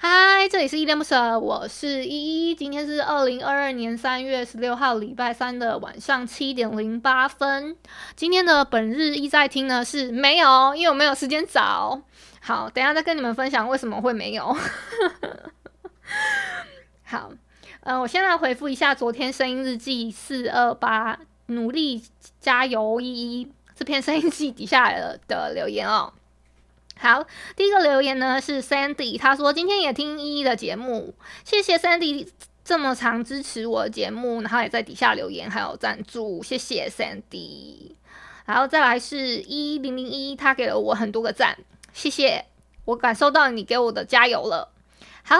嗨，这里是依恋不舍，我是依依。今天是二零二二年三月十六号礼拜三的晚上七点零八分。今天的本日依在听呢是没有，因为我没有时间找。好，等下再跟你们分享为什么会没有。好，呃，我先来回复一下昨天声音日记四二八努力加油依依这篇声音记底下的的留言哦。好，第一个留言呢是 Sandy，他说今天也听依依的节目，谢谢 Sandy 这么长支持我的节目，然后也在底下留言还有赞助，谢谢 Sandy。然后再来是一零零一，他给了我很多个赞，谢谢，我感受到你给我的加油了。好。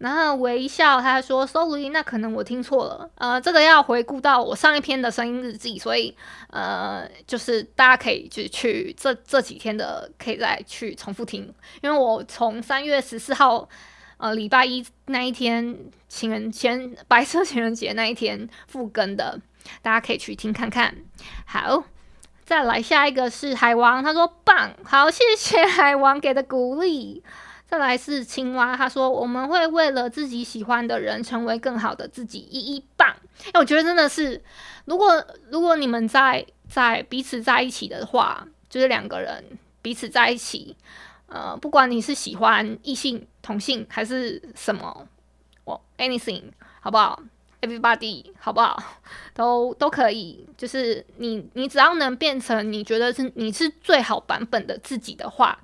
然后微笑，他说：“Sorry，那可能我听错了。呃，这个要回顾到我上一篇的声音日记，所以呃，就是大家可以就去这这几天的，可以再去重复听。因为我从三月十四号，呃，礼拜一那一天情人节，白色情人节那一天复更的，大家可以去听看看。好，再来下一个是海王，他说棒，好，谢谢海王给的鼓励。”再来是青蛙，他说我们会为了自己喜欢的人成为更好的自己，一一棒。哎，我觉得真的是，如果如果你们在在彼此在一起的话，就是两个人彼此在一起，呃，不管你是喜欢异性、同性还是什么，我 anything 好不好？Everybody 好不好？都都可以，就是你你只要能变成你觉得是你是最好版本的自己的话。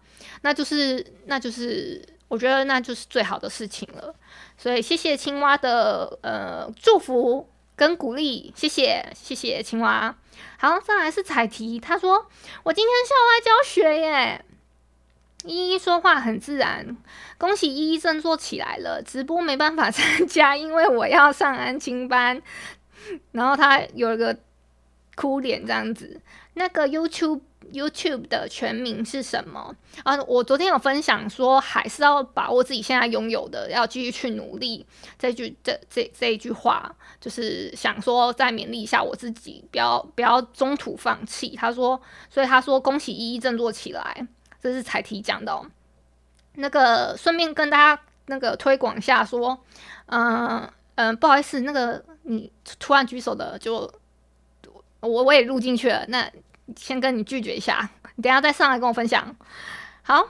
那就是，那就是，我觉得那就是最好的事情了。所以谢谢青蛙的呃祝福跟鼓励，谢谢谢谢青蛙。好，再来是彩提，他说我今天校外教学耶，依依说话很自然，恭喜依依振作起来了。直播没办法参加，因为我要上安亲班。然后他有一个哭脸这样子，那个 YouTube。YouTube 的全名是什么啊？我昨天有分享说，还是要把握自己现在拥有的，要继续去努力。这句这这这一句话，就是想说再勉励一下我自己，不要不要中途放弃。他说，所以他说恭喜依依振作起来，这是彩提讲的。那个顺便跟大家那个推广一下，说，嗯、嗯、不好意思，那个你突然举手的就我我也录进去了，那。先跟你拒绝一下，你等下再上来跟我分享。好，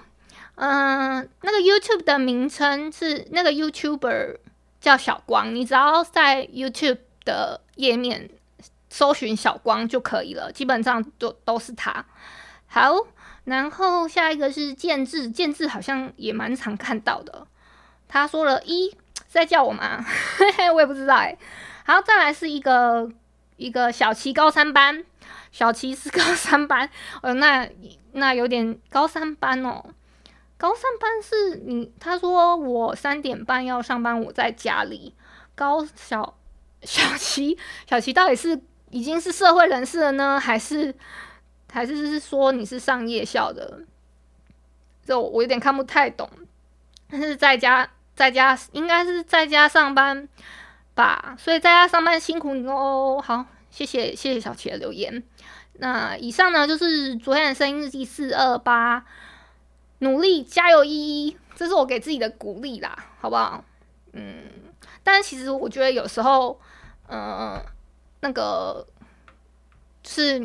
嗯、那个 YouTube 的名称是那个 YouTuber 叫小光，你只要在 YouTube 的页面搜寻小光就可以了，基本上都都是他。好，然后下一个是建志，建志好像也蛮常看到的。他说了一在叫我吗？嘿嘿，我也不知道哎。好，再来是一个一个小七高三班。小七是高三班，呃，那那有点高三班哦。高三班是你，他说我三点半要上班，我在家里。高小小七，小七到底是已经是社会人士了呢，还是还是是说你是上夜校的？这我有点看不太懂。但是在家在家应该是在家上班吧，所以在家上班辛苦你哦。好。谢谢谢谢小琪的留言。那以上呢，就是昨天的声音日记四二八，努力加油依依，这是我给自己的鼓励啦，好不好？嗯，但其实我觉得有时候，嗯、那个是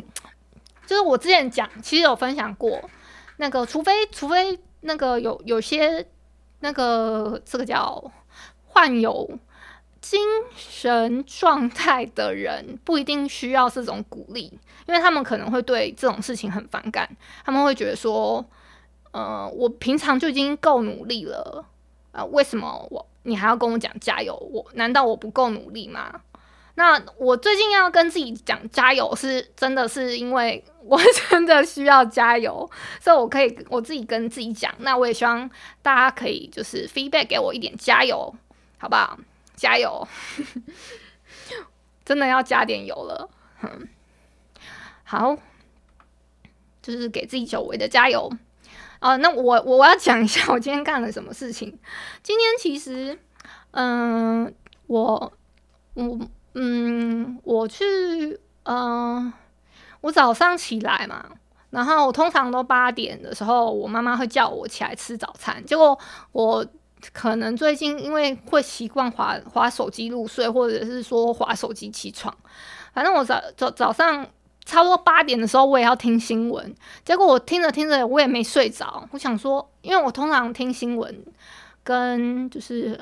就是我之前讲，其实有分享过，那个除非除非那个有有些那个这个叫患有。精神状态的人不一定需要这种鼓励，因为他们可能会对这种事情很反感。他们会觉得说：“呃，我平常就已经够努力了，呃，为什么我你还要跟我讲加油？我难道我不够努力吗？那我最近要跟自己讲加油，是真的是因为我真的需要加油，所以我可以我自己跟自己讲。那我也希望大家可以就是 feedback 给我一点加油，好不好？加油，真的要加点油了。嗯，好，就是给自己久违的加油。啊，那我我要讲一下 我今天干了什么事情。今天其实，嗯，我我。嗯，我去，嗯、我早上起来嘛，然后我通常都八点的时候，我妈妈会叫我起来吃早餐。结果我可能最近因为会习惯滑滑手机入睡，或者是说滑手机起床，反正我早早早上差不多八点的时候，我也要听新闻。结果我听着听着，我也没睡着。我想说，因为我通常听新闻跟就是。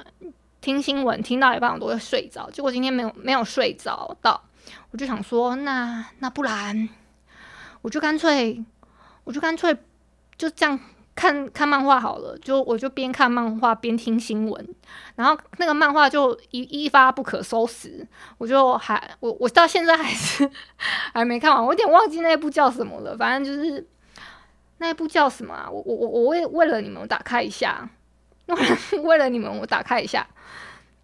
听新闻听到一半我都会睡着，结果今天没有没有睡着到，我就想说，那那不然，我就干脆，我就干脆就这样看看漫画好了，就我就边看漫画边听新闻，然后那个漫画就一一发不可收拾，我就还我我到现在还是 还没看完，我有点忘记那部叫什么了，反正就是那部叫什么啊？我我我我为为了你们我打开一下。为了 你们，我打开一下，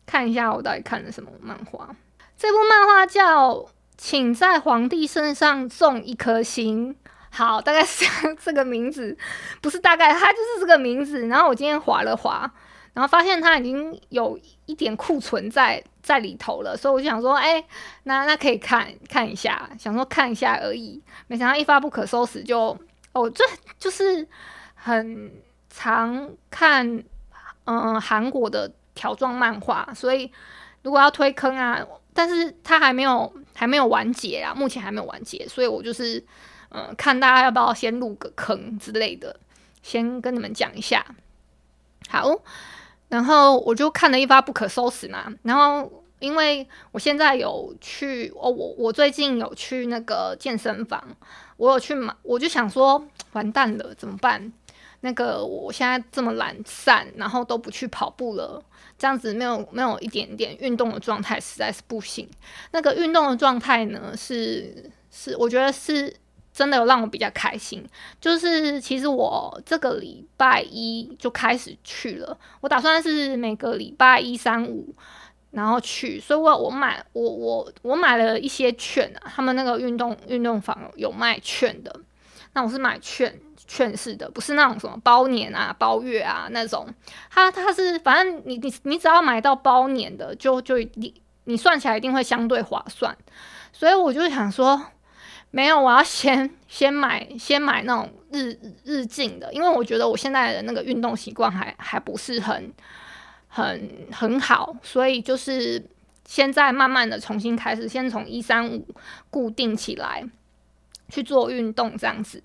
看一下我到底看了什么漫画。这部漫画叫《请在皇帝身上种一颗心》。好，大概是这个名字，不是大概，它就是这个名字。然后我今天划了划，然后发现它已经有一点库存在在里头了，所以我就想说，哎，那那可以看看一下，想说看一下而已。没想到一发不可收拾就，就哦，这就是很常看。嗯，韩国的条状漫画，所以如果要推坑啊，但是它还没有还没有完结啊，目前还没有完结，所以我就是嗯，看大家要不要先入个坑之类的，先跟你们讲一下。好，然后我就看了一发不可收拾嘛，然后因为我现在有去哦，我我最近有去那个健身房，我有去买，我就想说完蛋了，怎么办？那个我现在这么懒散，然后都不去跑步了，这样子没有没有一点点运动的状态，实在是不行。那个运动的状态呢，是是我觉得是真的有让我比较开心。就是其实我这个礼拜一就开始去了，我打算是每个礼拜一、三、五然后去，所以我我买我我我买了一些券啊，他们那个运动运动房有卖券的，那我是买券。券式的不是那种什么包年啊、包月啊那种，它它是反正你你你只要买到包年的，就就你你算起来一定会相对划算。所以我就想说，没有，我要先先买先买那种日日进的，因为我觉得我现在的那个运动习惯还还不是很很很好，所以就是现在慢慢的重新开始，先从一三五固定起来去做运动这样子。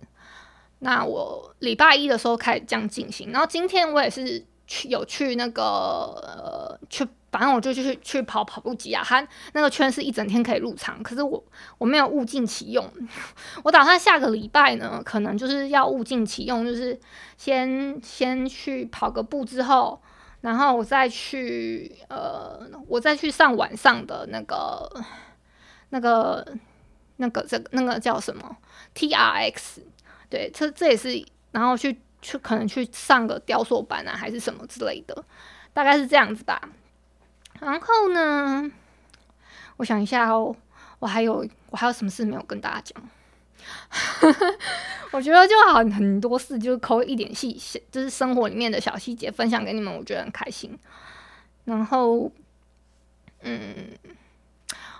那我礼拜一的时候开始这样进行，然后今天我也是去有去那个呃去，反正我就去去跑跑步机啊，它那个圈是一整天可以入场，可是我我没有物尽其用，我打算下个礼拜呢，可能就是要物尽其用，就是先先去跑个步之后，然后我再去呃，我再去上晚上的那个那个那个这个那个叫什么 TRX。对，这这也是，然后去去可能去上个雕塑班啊，还是什么之类的，大概是这样子吧。然后呢，我想一下哦，我还有我还有什么事没有跟大家讲？我觉得就好很多事，就是抠一点细，就是生活里面的小细节分享给你们，我觉得很开心。然后，嗯。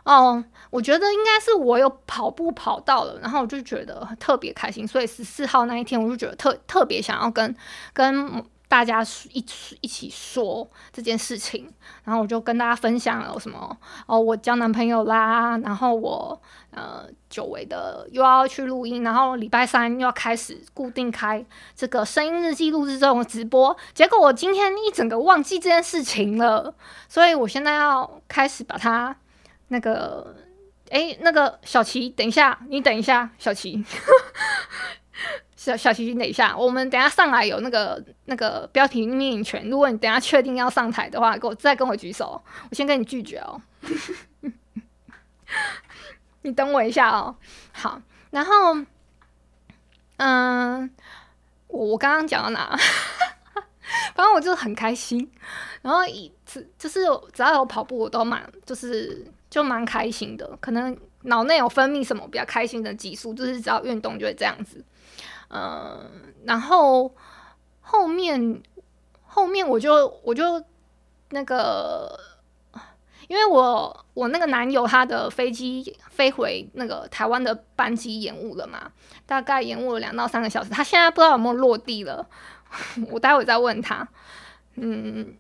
哦，我觉得应该是我有跑步跑到了，然后我就觉得特别开心，所以十四号那一天我就觉得特特别想要跟跟大家一一起说这件事情，然后我就跟大家分享了什么哦，我交男朋友啦，然后我呃久违的又要去录音，然后礼拜三又要开始固定开这个声音日记录制这种直播，结果我今天一整个忘记这件事情了，所以我现在要开始把它。那个，哎，那个小琪，等一下，你等一下，小琪，小小琪，等一下，我们等下上来有那个那个标题命名权。如果你等下确定要上台的话，给我再跟我举手，我先跟你拒绝哦。你等我一下哦。好，然后，嗯，我我刚刚讲到哪？反正我就很开心，然后一次就是只要有跑步，我都蛮就是就蛮开心的。可能脑内有分泌什么比较开心的激素，就是只要运动就会这样子。嗯，然后后面后面我就我就那个，因为我我那个男友他的飞机飞回那个台湾的班机延误了嘛，大概延误了两到三个小时，他现在不知道有没有落地了，我待会再问他。嗯，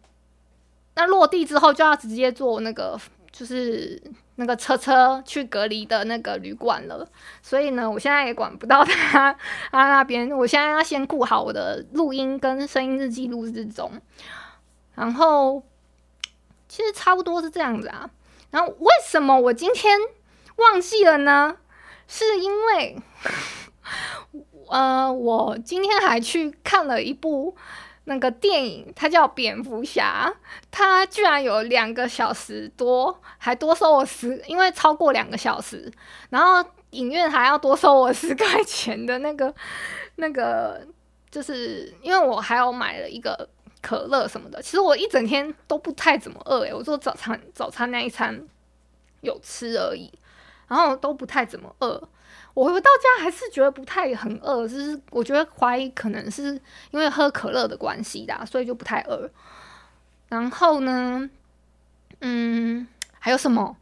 那落地之后就要直接坐那个就是。那个车车去隔离的那个旅馆了，所以呢，我现在也管不到他 他那边。我现在要先顾好我的录音跟声音日记录制中，然后其实差不多是这样子啊。然后为什么我今天忘记了呢？是因为 呃，我今天还去看了一部。那个电影它叫《蝙蝠侠》，它居然有两个小时多，还多收我十，因为超过两个小时，然后影院还要多收我十块钱的那个 那个，就是因为我还有买了一个可乐什么的。其实我一整天都不太怎么饿诶，我做早餐早餐那一餐有吃而已，然后都不太怎么饿。我回到家还是觉得不太很饿，就是我觉得怀疑可能是因为喝可乐的关系的，所以就不太饿。然后呢，嗯，还有什么？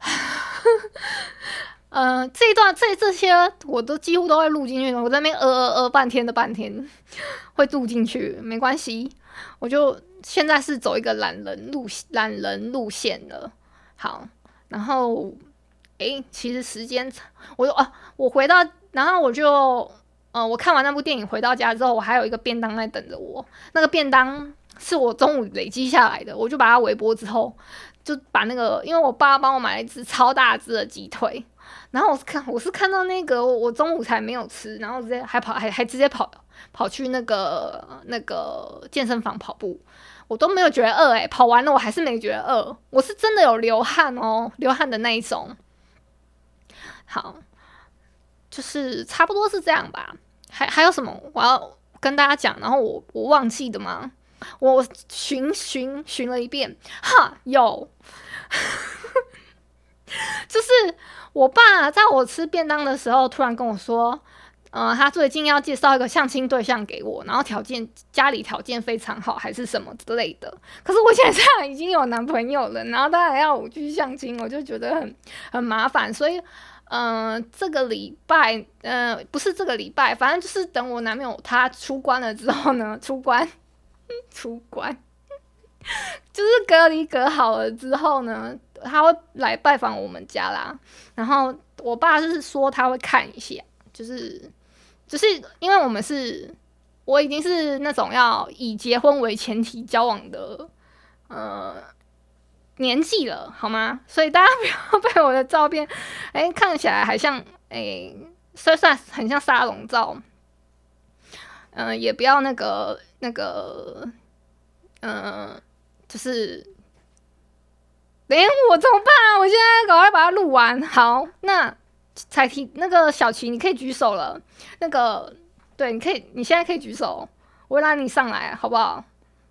呃，这一段这这些我都几乎都会录进去，我在那边呃呃呃半天的半天会录进去，没关系。我就现在是走一个懒人路懒人路线了。好，然后。诶，其实时间长，我就啊，我回到，然后我就，呃，我看完那部电影回到家之后，我还有一个便当在等着我。那个便当是我中午累积下来的，我就把它微波之后，就把那个，因为我爸帮我买了一只超大只的鸡腿，然后我是看，我是看到那个我中午才没有吃，然后直接还跑，还还直接跑跑去那个那个健身房跑步，我都没有觉得饿，诶，跑完了我还是没觉得饿，我是真的有流汗哦，流汗的那一种。好，就是差不多是这样吧。还还有什么我要跟大家讲？然后我我忘记的吗？我寻寻寻了一遍，哈，有，就是我爸在我吃便当的时候，突然跟我说，呃，他最近要介绍一个相亲对象给我，然后条件家里条件非常好，还是什么之类的。可是我现在已经有男朋友了，然后他还要我去相亲，我就觉得很很麻烦，所以。嗯、这个礼拜，嗯、不是这个礼拜，反正就是等我男朋友他出关了之后呢，出关，出关，就是隔离隔好了之后呢，他会来拜访我们家啦。然后我爸就是说他会看一下，就是，就是因为我们是，我已经是那种要以结婚为前提交往的，呃。年纪了，好吗？所以大家不要被我的照片，哎、看起来还像，哎、欸，算算很像沙龙照。嗯、也不要那个那个，嗯、就是，哎，我怎么办啊？我现在赶快把它录完。好，那彩提那个小琪，你可以举手了。那个，对，你可以，你现在可以举手，我会拉你上来，好不好？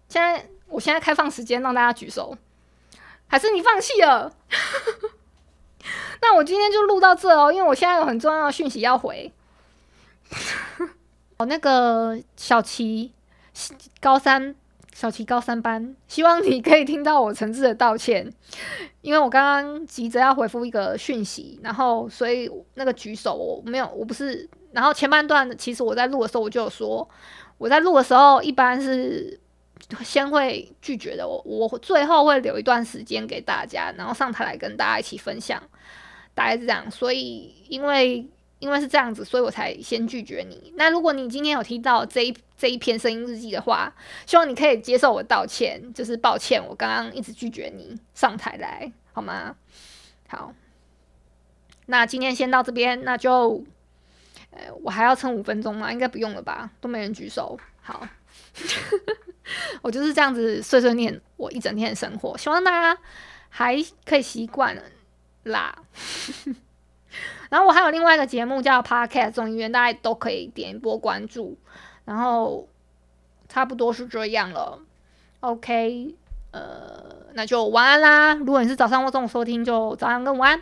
现在，我现在开放时间让大家举手。还是你放弃了？那我今天就录到这哦，因为我现在有很重要的讯息要回。哦，那个小琪，高三，小琪高三班，希望你可以听到我诚挚的道歉，因为我刚刚急着要回复一个讯息，然后所以那个举手我没有，我不是，然后前半段其实我在录的时候我就有说，我在录的时候一般是。先会拒绝的，我我最后会留一段时间给大家，然后上台来跟大家一起分享，大概是这样。所以因为因为是这样子，所以我才先拒绝你。那如果你今天有听到这一这一篇声音日记的话，希望你可以接受我道歉，就是抱歉，我刚刚一直拒绝你上台来，好吗？好，那今天先到这边，那就呃，我还要撑五分钟吗？应该不用了吧？都没人举手。好，我就是这样子碎碎念我一整天的生活，希望大家还可以习惯啦。然后我还有另外一个节目叫 Podcast 众议院，大家都可以点一波关注。然后差不多是这样了。OK，呃，那就晚安啦。如果你是早上或中午收听，就早上跟晚安。